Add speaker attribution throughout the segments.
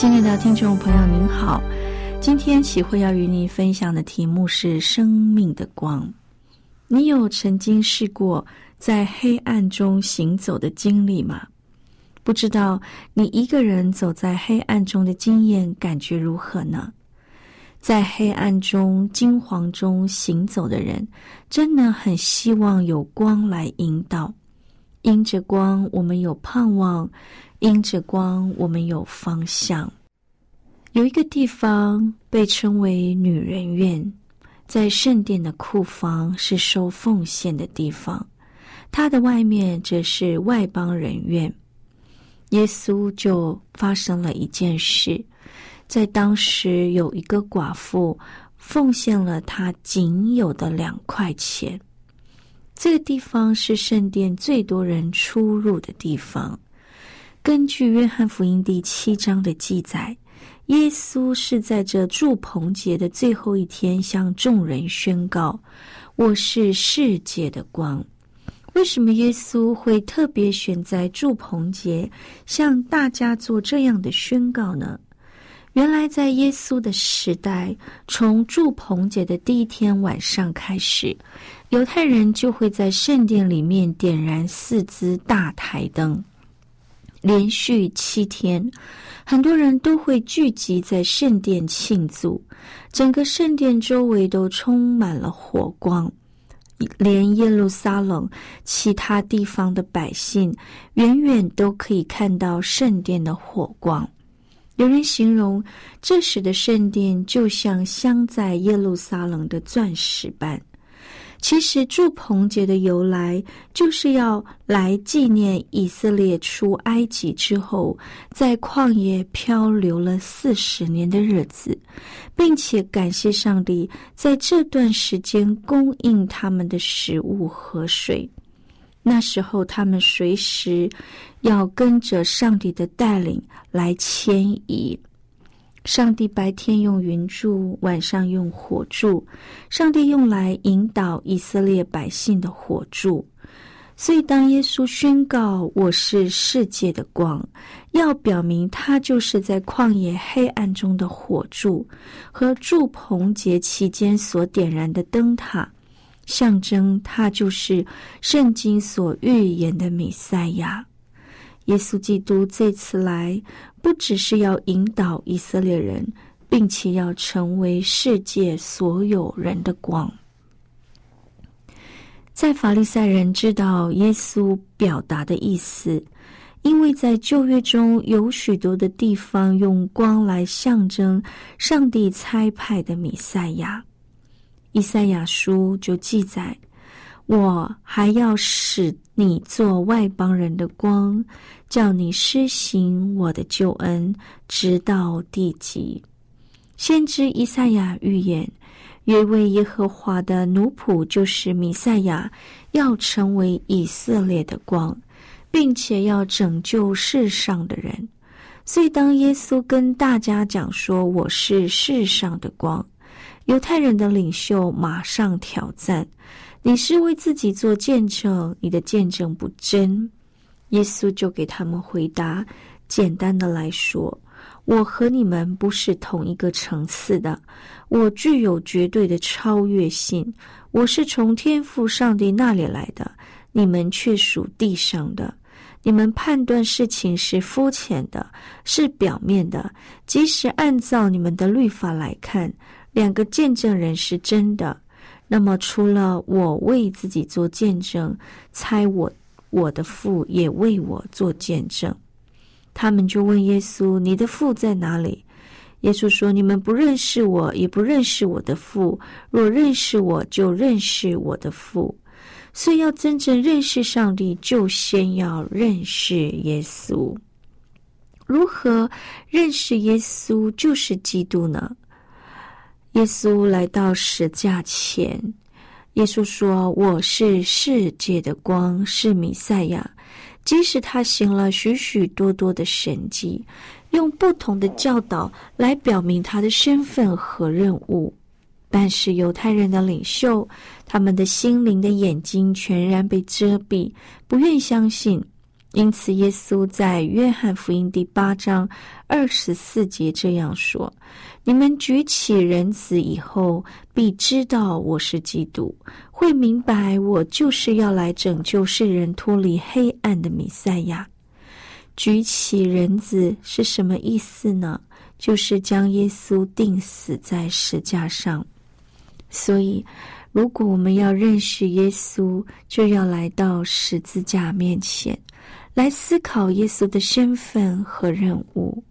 Speaker 1: 亲爱的听众朋友，您好，今天启慧要与您分享的题目是生命的光。你有曾经试过在黑暗中行走的经历吗？不知道你一个人走在黑暗中的经验感觉如何呢？在黑暗中、惊惶中行走的人，真的很希望有光来引导。因着光，我们有盼望；因着光，我们有方向。有一个地方被称为女人院。在圣殿的库房是收奉献的地方，它的外面则是外邦人院。耶稣就发生了一件事，在当时有一个寡妇奉献了她仅有的两块钱。这个地方是圣殿最多人出入的地方。根据约翰福音第七章的记载。耶稣是在这祝棚节的最后一天向众人宣告：“我是世界的光。”为什么耶稣会特别选在祝棚节向大家做这样的宣告呢？原来，在耶稣的时代，从祝棚节的第一天晚上开始，犹太人就会在圣殿里面点燃四支大台灯，连续七天。很多人都会聚集在圣殿庆祝，整个圣殿周围都充满了火光，连耶路撒冷其他地方的百姓远远都可以看到圣殿的火光。有人形容这时的圣殿就像镶在耶路撒冷的钻石般。其实，祝棚节的由来就是要来纪念以色列出埃及之后，在旷野漂流了四十年的日子，并且感谢上帝在这段时间供应他们的食物和水。那时候，他们随时要跟着上帝的带领来迁移。上帝白天用云柱，晚上用火柱。上帝用来引导以色列百姓的火柱。所以，当耶稣宣告“我是世界的光”，要表明他就是在旷野黑暗中的火柱和祝棚节期间所点燃的灯塔，象征他就是圣经所预言的弥赛亚。耶稣基督这次来。不只是要引导以色列人，并且要成为世界所有人的光。在法利赛人知道耶稣表达的意思，因为在旧约中有许多的地方用光来象征上帝差派的弥赛亚。以赛亚书就记载：“我还要使你做外邦人的光。”叫你施行我的救恩，直到地极。先知以赛亚预言，约为耶和华的奴仆就是弥赛亚，要成为以色列的光，并且要拯救世上的人。所以，当耶稣跟大家讲说我是世上的光，犹太人的领袖马上挑战：你是为自己做见证，你的见证不真。耶稣就给他们回答：“简单的来说，我和你们不是同一个层次的。我具有绝对的超越性。我是从天父上帝那里来的，你们却属地上的。你们判断事情是肤浅的，是表面的。即使按照你们的律法来看，两个见证人是真的。那么，除了我为自己做见证，猜我我的父也为我做见证。他们就问耶稣：“你的父在哪里？”耶稣说：“你们不认识我，也不认识我的父。若认识我，就认识我的父。所以要真正认识上帝，就先要认识耶稣。如何认识耶稣？就是基督呢？耶稣来到十架前，耶稣说：‘我是世界的光，是弥赛亚。’即使他行了许许多多的神迹。”用不同的教导来表明他的身份和任务，但是犹太人的领袖，他们的心灵的眼睛全然被遮蔽，不愿相信。因此，耶稣在约翰福音第八章二十四节这样说：“你们举起人子以后，必知道我是基督，会明白我就是要来拯救世人脱离黑暗的弥赛亚。”举起人子是什么意思呢？就是将耶稣钉死在石架上。所以，如果我们要认识耶稣，就要来到十字架面前，来思考耶稣的身份和任务。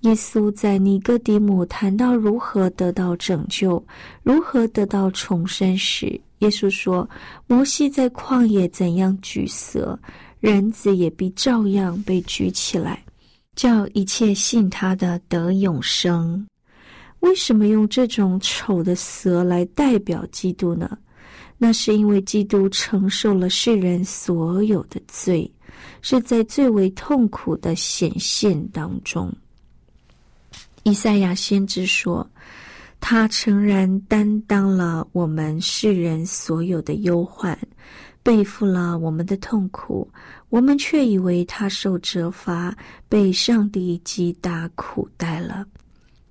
Speaker 1: 耶稣在尼哥底母谈到如何得到拯救、如何得到重生时，耶稣说：“摩西在旷野怎样举蛇。”人子也必照样被举起来，叫一切信他的得永生。为什么用这种丑的蛇来代表基督呢？那是因为基督承受了世人所有的罪，是在最为痛苦的显现当中。以赛亚先知说：“他诚然担当了我们世人所有的忧患。”背负了我们的痛苦，我们却以为他受责罚，被上帝击打苦待了。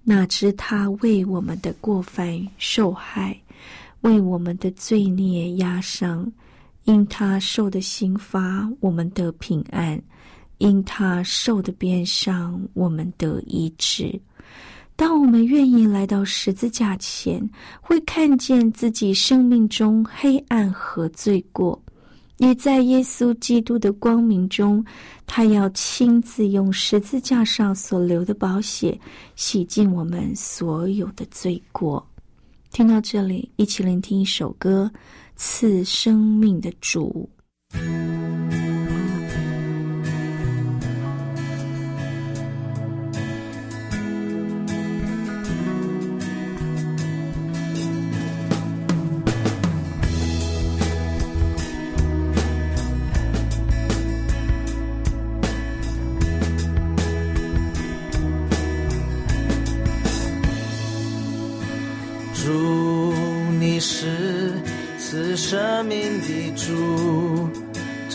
Speaker 1: 哪知他为我们的过犯受害，为我们的罪孽压伤。因他受的刑罚，我们得平安；因他受的鞭伤，我们得医治。当我们愿意来到十字架前，会看见自己生命中黑暗和罪过，也在耶稣基督的光明中，他要亲自用十字架上所流的宝血洗净我们所有的罪过。听到这里，一起聆听一首歌，《赐生命的主》。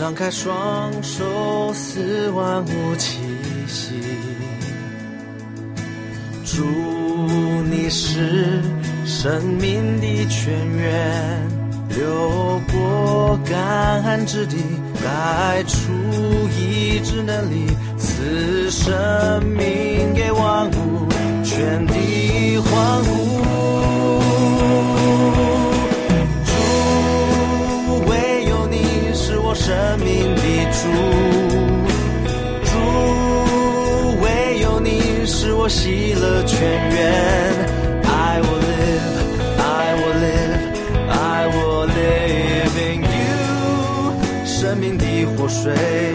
Speaker 2: 张开双手，似万物气息。主，你是生命的泉源，流过干旱之地，带出医治能力，赐生命给万物，全地欢呼。水。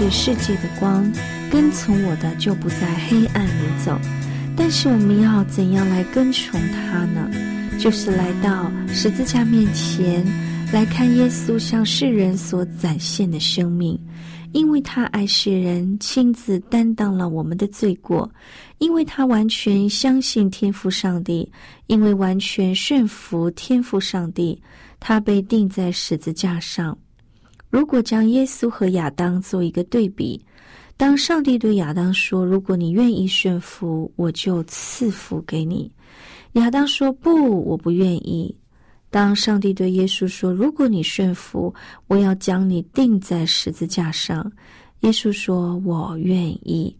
Speaker 2: 是
Speaker 1: 世界的光，跟从我的就不在黑暗里走。但是我们要怎样来跟从他呢？就是来到十字架面前，来看耶稣向世人所展现的生命，因为他爱世人，亲自担当了我们的罪过；因为他完全相信天父上帝，因为完全顺服天父上帝，他被钉在十字架上。”如果将耶稣和亚当做一个对比，当上帝对亚当说：“如果你愿意顺服，我就赐福给你。”亚当说：“不，我不愿意。”当上帝对耶稣说：“如果你顺服，我要将你钉在十字架上。”耶稣说：“我愿意。”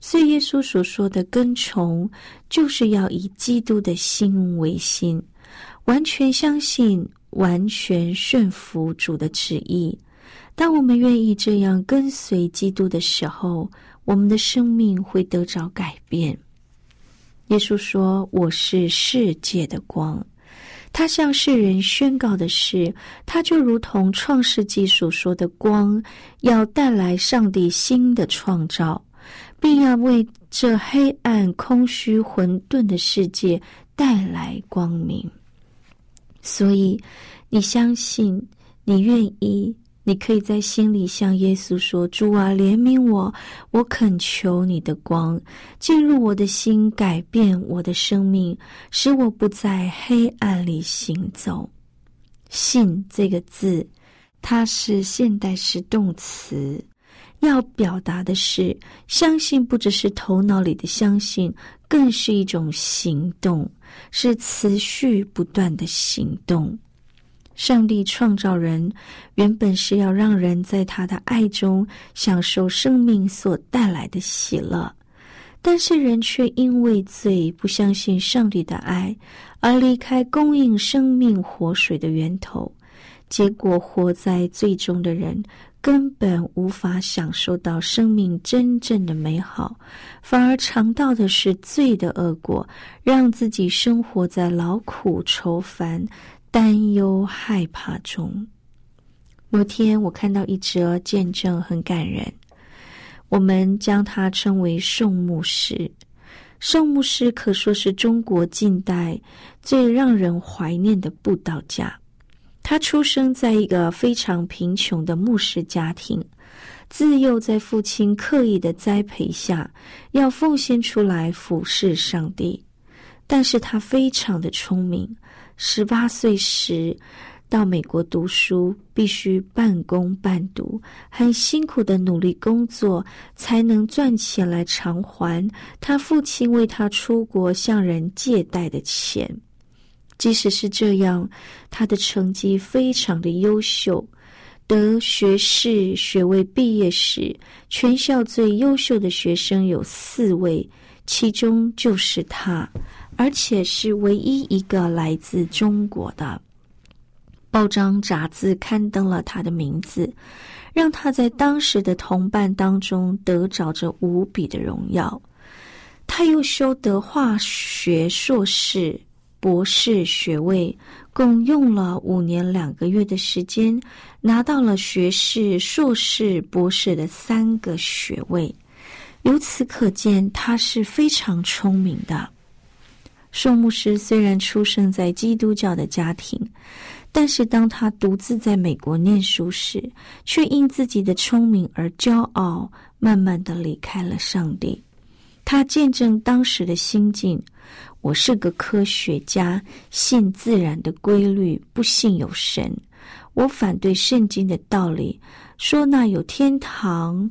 Speaker 1: 所以耶稣所说的跟从，就是要以基督的心为心，完全相信。完全顺服主的旨意。当我们愿意这样跟随基督的时候，我们的生命会得着改变。耶稣说：“我是世界的光。”他向世人宣告的是，他就如同创世纪所说的光，要带来上帝新的创造，并要为这黑暗、空虚、混沌的世界带来光明。所以，你相信，你愿意，你可以在心里向耶稣说：“主啊，怜悯我，我恳求你的光进入我的心，改变我的生命，使我不在黑暗里行走。”信这个字，它是现代式动词，要表达的是相信，不只是头脑里的相信，更是一种行动。是持续不断的行动。上帝创造人，原本是要让人在他的爱中享受生命所带来的喜乐，但是人却因为罪不相信上帝的爱，而离开供应生命活水的源头，结果活在最终的人。根本无法享受到生命真正的美好，反而尝到的是罪的恶果，让自己生活在劳苦愁烦、担忧害怕中。某天，我看到一则见证，很感人。我们将它称为宋牧师。宋牧师可说是中国近代最让人怀念的布道家。他出生在一个非常贫穷的牧师家庭，自幼在父亲刻意的栽培下，要奉献出来服侍上帝。但是他非常的聪明，十八岁时。到美国读书，必须半工半读，很辛苦的努力工作，才能赚钱来偿还他父亲为他出国向人借贷的钱。即使是这样，他的成绩非常的优秀，得学士学位。毕业时，全校最优秀的学生有四位，其中就是他，而且是唯一一个来自中国的。报章杂志刊登了他的名字，让他在当时的同伴当中得着着无比的荣耀。他又修得化学硕士、博士学位，共用了五年两个月的时间，拿到了学士、硕士、博士的三个学位。由此可见，他是非常聪明的。宋牧师虽然出生在基督教的家庭。但是，当他独自在美国念书时，却因自己的聪明而骄傲，慢慢的离开了上帝。他见证当时的心境：我是个科学家，信自然的规律，不信有神。我反对圣经的道理，说那有天堂，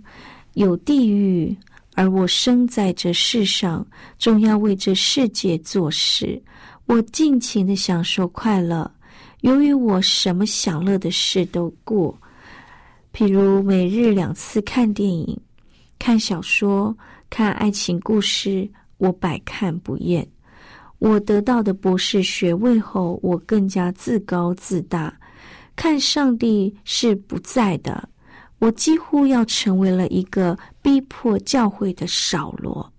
Speaker 1: 有地狱，而我生在这世上，总要为这世界做事。我尽情的享受快乐。由于我什么享乐的事都过，譬如每日两次看电影、看小说、看爱情故事，我百看不厌。我得到的博士学位后，我更加自高自大，看上帝是不在的。我几乎要成为了一个逼迫教会的扫罗。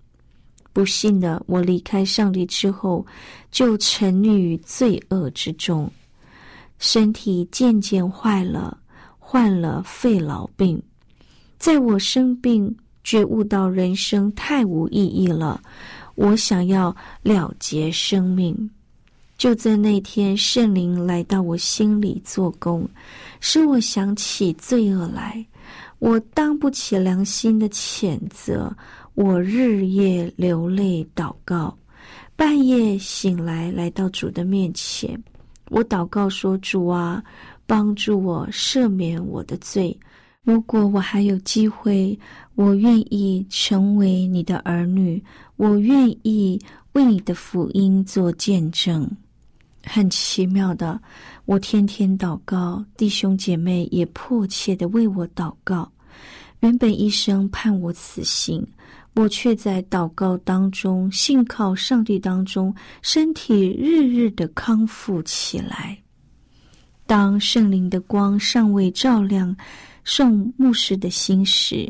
Speaker 1: 不幸的，我离开上帝之后，就沉溺于罪恶之中。身体渐渐坏了，患了肺痨病。在我生病、觉悟到人生太无意义了，我想要了结生命。就在那天，圣灵来到我心里做工，使我想起罪恶来。我当不起良心的谴责，我日夜流泪祷告，半夜醒来，来到主的面前。我祷告说：“主啊，帮助我赦免我的罪。如果我还有机会，我愿意成为你的儿女，我愿意为你的福音做见证。”很奇妙的，我天天祷告，弟兄姐妹也迫切的为我祷告。原本医生判我死刑。我却在祷告当中，信靠上帝当中，身体日日的康复起来。当圣灵的光尚未照亮圣牧师的心时，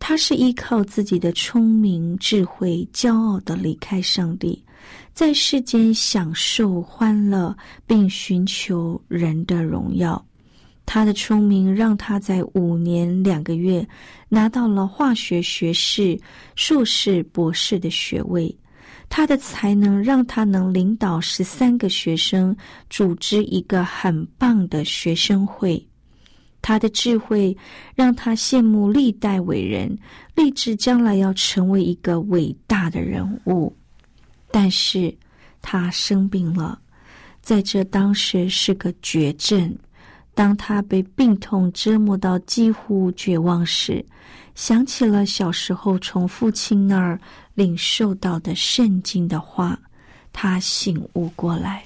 Speaker 1: 他是依靠自己的聪明智慧，骄傲的离开上帝，在世间享受欢乐，并寻求人的荣耀。他的聪明让他在五年两个月拿到了化学学士、硕士、博士的学位。他的才能让他能领导十三个学生，组织一个很棒的学生会。他的智慧让他羡慕历代伟人，立志将来要成为一个伟大的人物。但是，他生病了，在这当时是个绝症。当他被病痛折磨到几乎绝望时，想起了小时候从父亲那儿领受到的圣经的话，他醒悟过来：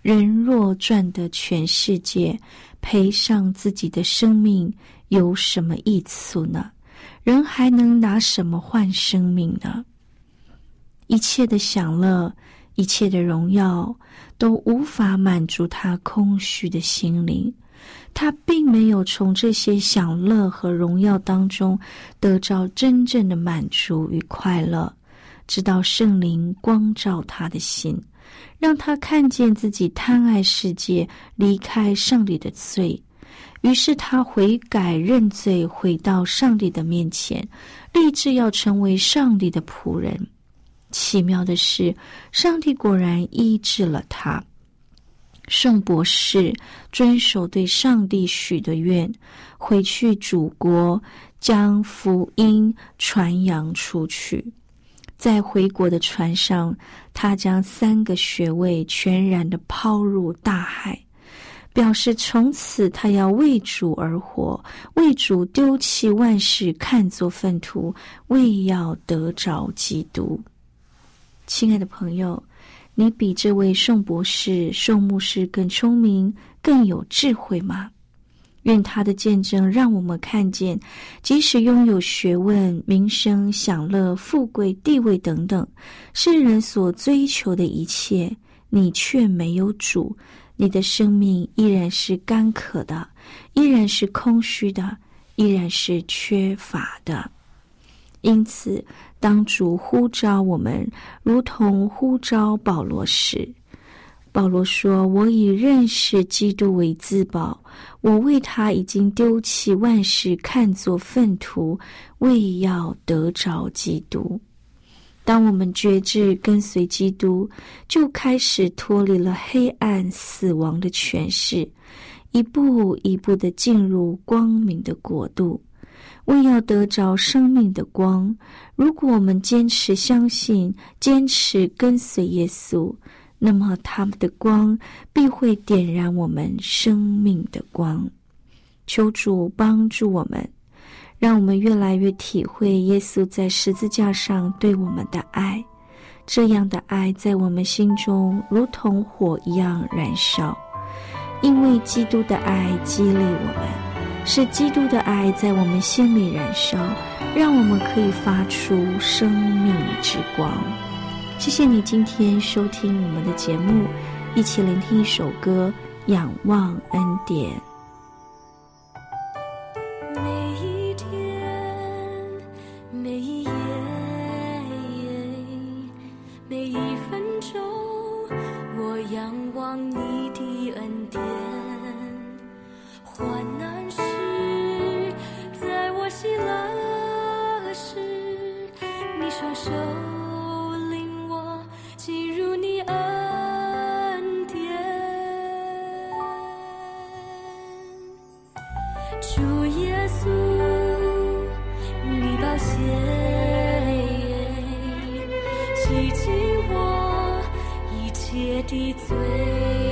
Speaker 1: 人若赚得全世界，赔上自己的生命，有什么益处呢？人还能拿什么换生命呢？一切的享乐，一切的荣耀。都无法满足他空虚的心灵，他并没有从这些享乐和荣耀当中得到真正的满足与快乐。直到圣灵光照他的心，让他看见自己贪爱世界、离开上帝的罪，于是他悔改认罪，回到上帝的面前，立志要成为上帝的仆人。奇妙的是，上帝果然医治了他。圣博士遵守对上帝许的愿，回去祖国将福音传扬出去。在回国的船上，他将三个学位全然的抛入大海，表示从此他要为主而活，为主丢弃万事，看作粪土，为要得着基督。亲爱的朋友。你比这位宋博士、宋牧师更聪明、更有智慧吗？愿他的见证让我们看见，即使拥有学问、名声、享乐、富贵、地位等等，世人所追求的一切，你却没有主，你的生命依然是干渴的，依然是空虚的，依然是缺乏的。因此。当主呼召我们，如同呼召保罗时，保罗说：“我以认识基督为自保，我为他已经丢弃万事，看作粪土，为要得着基督。”当我们觉志跟随基督，就开始脱离了黑暗、死亡的权势，一步一步的进入光明的国度。为要得着生命的光，如果我们坚持相信、坚持跟随耶稣，那么他们的光必会点燃我们生命的光。求主帮助我们，让我们越来越体会耶稣在十字架上对我们的爱。这样的爱在我们心中如同火一样燃烧，因为基督的爱激励我们。是基督的爱在我们心里燃烧，让我们可以发出生命之光。谢谢你今天收听我们的节目，一起聆听一首歌《仰望恩典》。
Speaker 3: 姐的嘴。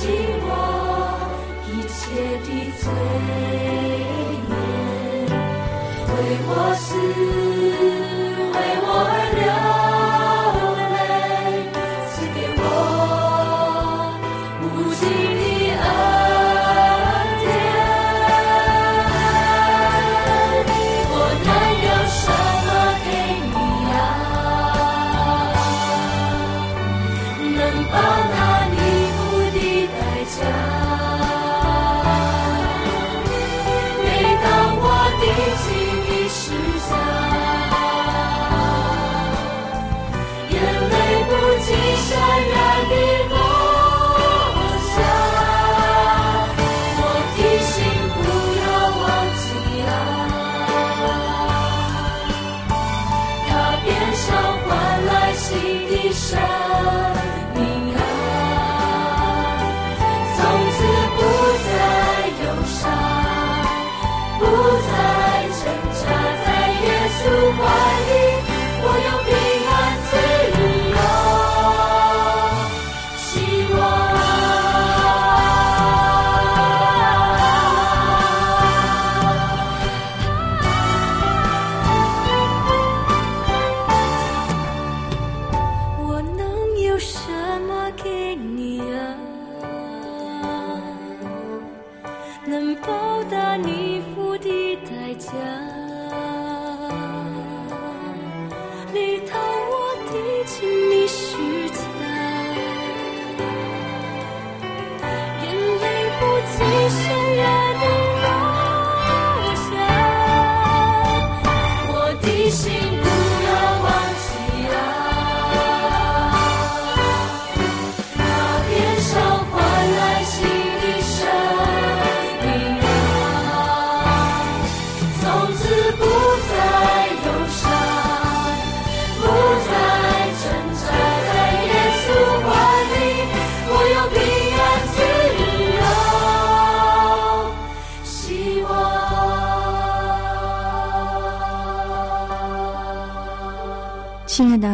Speaker 3: 洗我一切的罪
Speaker 4: 孽，为我死，为我
Speaker 3: 而流。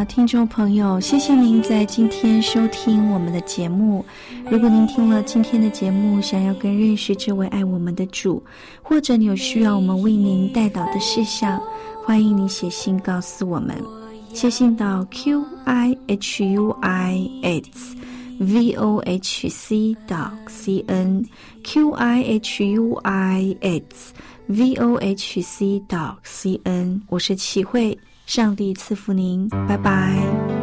Speaker 3: 听众朋友，谢谢您在今天收听我们的节目。如果您听了今天的节目，想要更认识这位爱我们的主，或者你有需要我们为您带导的事项，欢迎你写信告诉我们。写信到 q i h u i s v o h c 到 c n q i h u i s v o h c 到 c n，我是齐慧，上帝赐福您，拜拜。